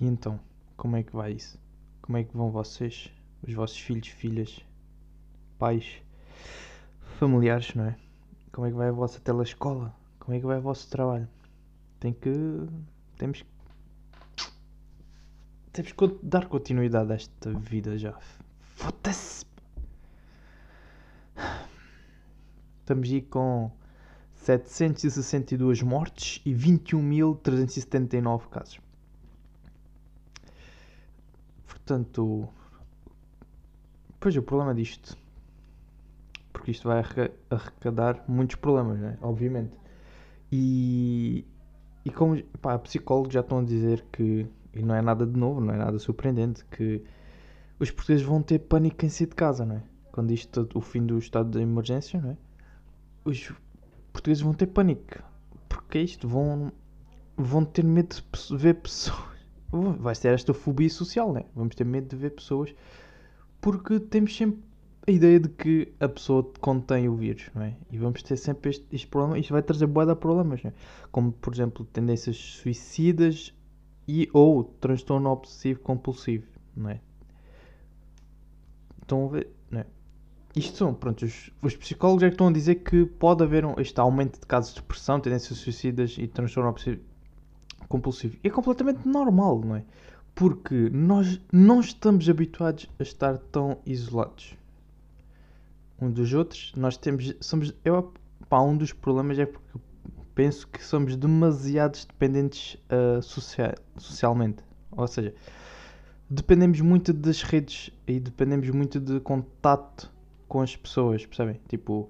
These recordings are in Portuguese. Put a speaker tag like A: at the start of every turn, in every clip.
A: E então, como é que vai isso? Como é que vão vocês, os vossos filhos, filhas, pais, familiares, não é? Como é que vai a vossa telescola? Como é que vai o vosso trabalho? Tem que. Temos que. Temos que dar continuidade a esta vida já. Foda-se! Estamos aí com 762 mortes e 21.379 casos. Portanto, pois o problema disto, porque isto vai arrecadar muitos problemas, né? obviamente. E, e como pá, psicólogos já estão a dizer que, e não é nada de novo, não é nada surpreendente, que os portugueses vão ter pânico em sair de casa, não é? Quando isto, o fim do estado de emergência, não é? Os portugueses vão ter pânico. Porque é isto, vão, vão ter medo de ver pessoas. Vai ser esta fobia social, né? Vamos ter medo de ver pessoas porque temos sempre a ideia de que a pessoa contém o vírus, não é? E vamos ter sempre este, este problema. Isto vai trazer boa de problemas, não é? Como, por exemplo, tendências suicidas e ou transtorno obsessivo compulsivo, não é? Estão a ver, não é? Isto são, pronto, os, os, psicólogos é que estão a dizer que pode haver um, este aumento de casos de depressão, tendências suicidas e transtorno obsessivo compulsivo. É completamente normal, não é? Porque nós não estamos habituados a estar tão isolados um dos outros. Nós temos, somos, eu, pá, um dos problemas é porque penso que somos demasiados dependentes uh, social, socialmente. Ou seja, dependemos muito das redes e dependemos muito de contato com as pessoas, percebem? Tipo,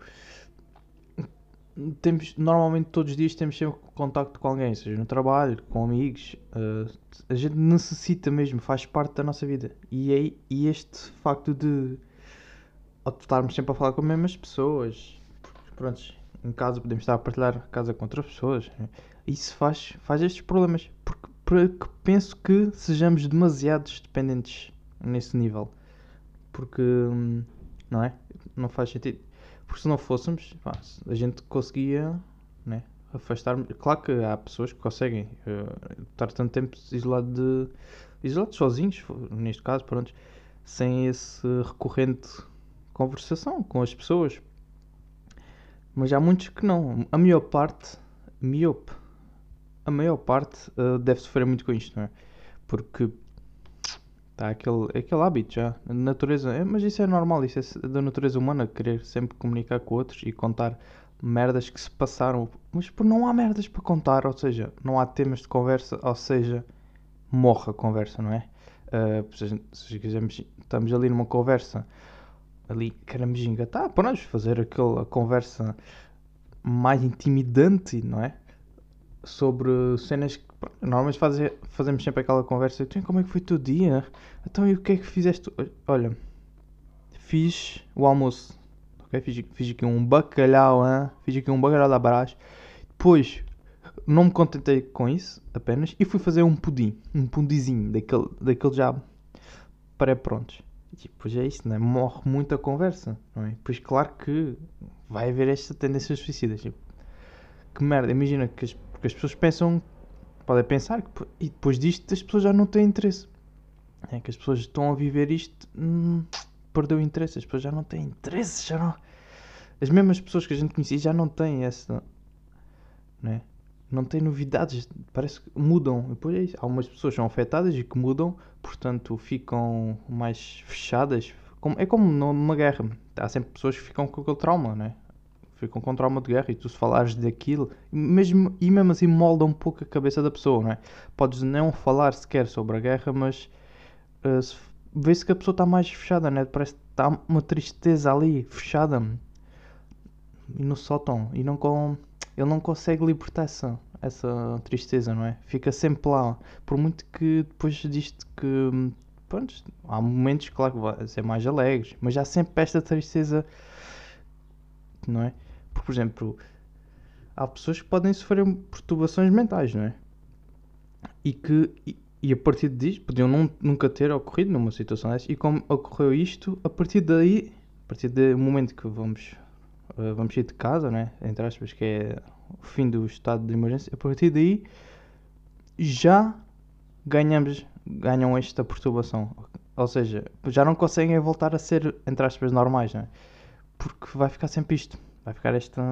A: temos, normalmente todos os dias temos sempre contacto com alguém, seja no trabalho, com amigos. Uh, a gente necessita mesmo, faz parte da nossa vida. E, é, e este facto de estarmos sempre a falar com as mesmas pessoas, pronto, em casa podemos estar a partilhar a casa com outras pessoas. Isso faz, faz estes problemas. Porque, porque penso que sejamos demasiados dependentes nesse nível. Porque, hum, não é? Não faz sentido. Porque se não fôssemos, pá, a gente conseguia né, afastar. Claro que há pessoas que conseguem uh, estar tanto tempo isolado de, isolados sozinhos, neste caso, pronto, sem esse recorrente conversação com as pessoas. Mas há muitos que não. A maior parte, miope, a maior parte uh, deve sofrer muito com isto, não é? Porque está aquele, aquele hábito já. A natureza, é, mas isso é normal, isso é da natureza humana, querer sempre comunicar com outros e contar merdas que se passaram. Mas por não há merdas para contar, ou seja, não há temas de conversa, ou seja, morre a conversa, não é? Uh, se, se quisermos, estamos ali numa conversa ali queremos engatar, pronto, fazer aquela conversa mais intimidante, não é? Sobre cenas que normalmente faz, fazemos sempre aquela conversa. Então, como é que foi o teu dia? Então, e o que é que fizeste? Olha, fiz o almoço, ok? Fiz, fiz aqui um bacalhau, hein? fiz aqui um bacalhau da Brás. Depois, não me contentei com isso apenas e fui fazer um pudim, um pudimzinho daquele, daquele já pré-prontos. Tipo, já é isso, né? Morre muita conversa, não é? Pois claro que vai haver esta tendência suicidas. Tipo, que merda, imagina que as, porque as pessoas pensam, podem pensar que e depois disto as pessoas já não têm interesse. É que as pessoas estão a viver isto, hum, perdeu interesse, as pessoas já não têm interesse, já não. As mesmas pessoas que a gente conhecia já não têm essa. Né? não tem novidades, parece que mudam. Depois é isso. Algumas pessoas são afetadas e que mudam, portanto ficam mais fechadas. É como numa guerra, há sempre pessoas que ficam com aquele trauma, né? Ficam com trauma de guerra e tu se falares daquilo, mesmo, e mesmo assim molda um pouco a cabeça da pessoa, né? Podes não falar sequer sobre a guerra, mas uh, vê-se que a pessoa está mais fechada, né? Parece que está uma tristeza ali, fechada e no sótão, e não com ele não consegue libertar essa, essa tristeza, não é? Fica sempre lá. Por muito que depois disto que. Pronto, há momentos, claro, que vai ser mais alegres, mas há sempre esta tristeza, não é? Porque, por exemplo, há pessoas que podem sofrer perturbações mentais, não é? E que. E, a partir disto, podiam não, nunca ter ocorrido numa situação dessa, e como ocorreu isto, a partir daí, a partir do momento que vamos uh, vamos sair de casa, né? entre aspas, que é o fim do estado de emergência, a partir daí já ganhamos, ganham esta perturbação. Ou seja, já não conseguem voltar a ser, entre aspas, normais, não é? Porque vai ficar sempre isto. Vai ficar esta,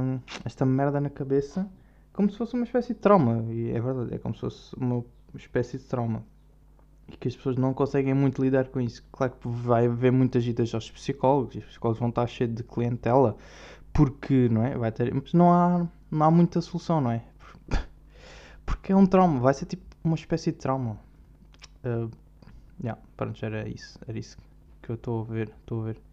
A: esta merda na cabeça como se fosse uma espécie de trauma. E é verdade, é como se fosse uma espécie de trauma. E que as pessoas não conseguem muito lidar com isso. Claro que vai haver muitas idas aos psicólogos, e os psicólogos vão estar cheios de clientela, porque, não é? Vai ter, mas não há, não há muita solução, não é? Porque é um trauma, vai ser tipo uma espécie de trauma. Uh, yeah, pronto, era isso, era isso que eu estou a ver, estou a ver.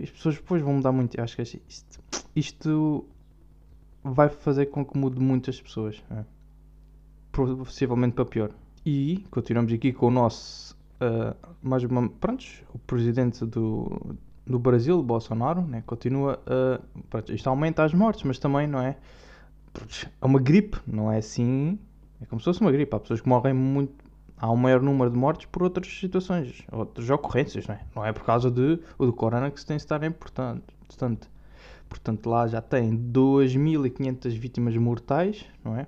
A: As pessoas depois vão mudar muito, eu acho que isto, isto vai fazer com que mude muitas pessoas. É? Possivelmente para pior. E continuamos aqui com o nosso. Uh, mais uma. Prontos, o presidente do, do Brasil, Bolsonaro, né, continua a. Pronto, isto aumenta as mortes, mas também não é. É uma gripe, não é assim. É como se fosse uma gripe. Há pessoas que morrem muito. Há um maior número de mortes por outras situações, outras ocorrências, não é? Não é por causa de, do corona que se tem de estar importante. Portanto, Portanto, lá já tem 2.500 vítimas mortais, não é?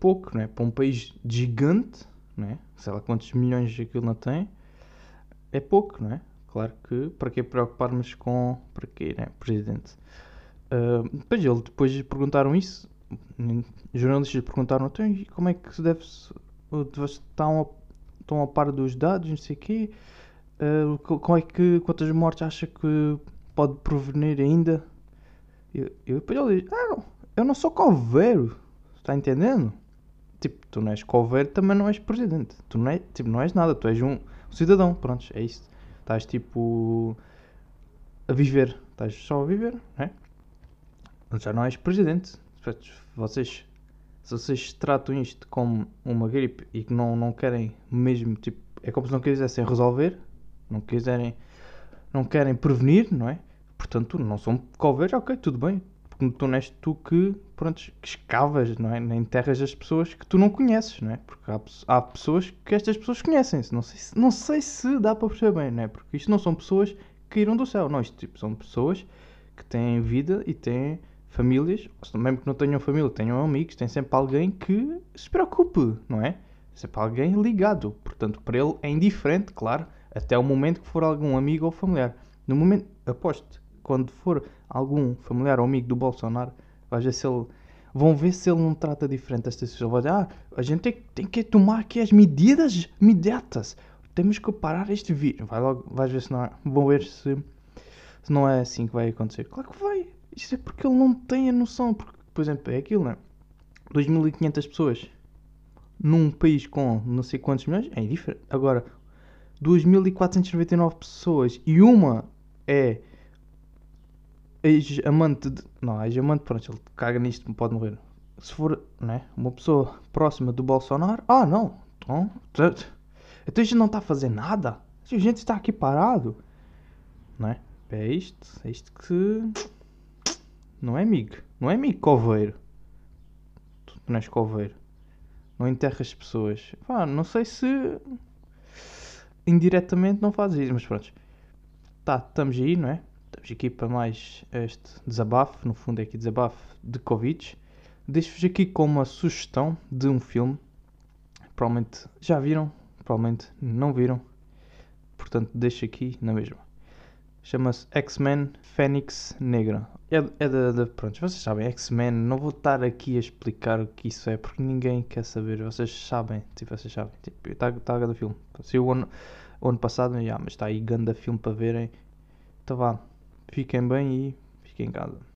A: Pouco, não é? Para um país gigante, não é? Sei lá quantos milhões aquilo não tem. É pouco, não é? Claro que para que preocuparmos com. Para quê, né? Presidente. Uh, depois, ele, depois perguntaram isso. Jornalistas perguntaram então, como é que se deve. Estão a, estão a par dos dados, não sei o quê. Uh, é que, quantas mortes acha que pode provenir ainda. Eu, depois ele diz: Ah, não, eu não sou coveiro. Está entendendo? Tipo, tu não és coveiro, também não és presidente. Tu não, é, tipo, não és nada, tu és um, cidadão. Pronto, é isso. Estás tipo a viver. Estás só a viver, né? Já não és presidente. Vocês, se vocês tratam isto como uma gripe e que não, não querem mesmo, tipo, é como se não quisessem resolver, não quiserem, não querem prevenir, não é? Portanto, não são coveiros, ok, tudo bem. Porque tu não és tu que, pronto, que escavas, não é? Nem enterras as pessoas que tu não conheces, não é? Porque há, há pessoas que estas pessoas conhecem-se. Não sei, se, não sei se dá para perceber bem, não é? Porque isto não são pessoas que caíram do céu. Não, isto tipo, são pessoas que têm vida e têm famílias, mesmo que não tenham família, tenham amigos, tem sempre alguém que se preocupe, não é? Sempre alguém ligado. Portanto, para ele é indiferente, claro, até o momento que for algum amigo ou familiar. No momento, aposto, quando for algum familiar ou amigo do Bolsonaro, vai ver se ele. Vão ver se ele não trata diferente esta situação. Vai dizer, ah, a gente tem, tem que tomar aqui as medidas imediatas. Temos que parar este vírus. Vai logo, vais ver se não é. Vão ver se, se não é assim que vai acontecer. Claro que vai. Isso é porque ele não tem a noção. Porque, por exemplo, é aquilo, não é? 2.500 pessoas num país com não sei quantos milhões é indiferente. Agora, 2.499 pessoas e uma é ex-amante de. Não, ex-amante, pronto, ele caga nisto, pode morrer. Se for, né? Uma pessoa próxima do Bolsonaro. Ah, não. Então. Então a gente não está a fazer nada. A gente está aqui parado. Não é? É isto. É isto que. Não é amigo. Não é amigo coveiro. Tu não és coveiro. Não enterras as pessoas. Pá, não sei se. Indiretamente não fazes isso, mas pronto. Tá, estamos aí, não é? Estamos aqui para mais este desabafo, no fundo é aqui desabafo de Covid. Deixo-vos aqui com uma sugestão de um filme. Provavelmente já viram, provavelmente não viram. Portanto, deixo aqui na mesma. Chama-se X-Men Fênix Negra. É, é da, da. Pronto, vocês sabem, X-Men. Não vou estar aqui a explicar o que isso é porque ninguém quer saber. Vocês sabem, tipo, vocês sabem. Tipo, está tá do filme. Saiu o ano, o ano passado, já, mas está aí ganda filme para verem. Então vá. Fiquem bem e fiquem em casa.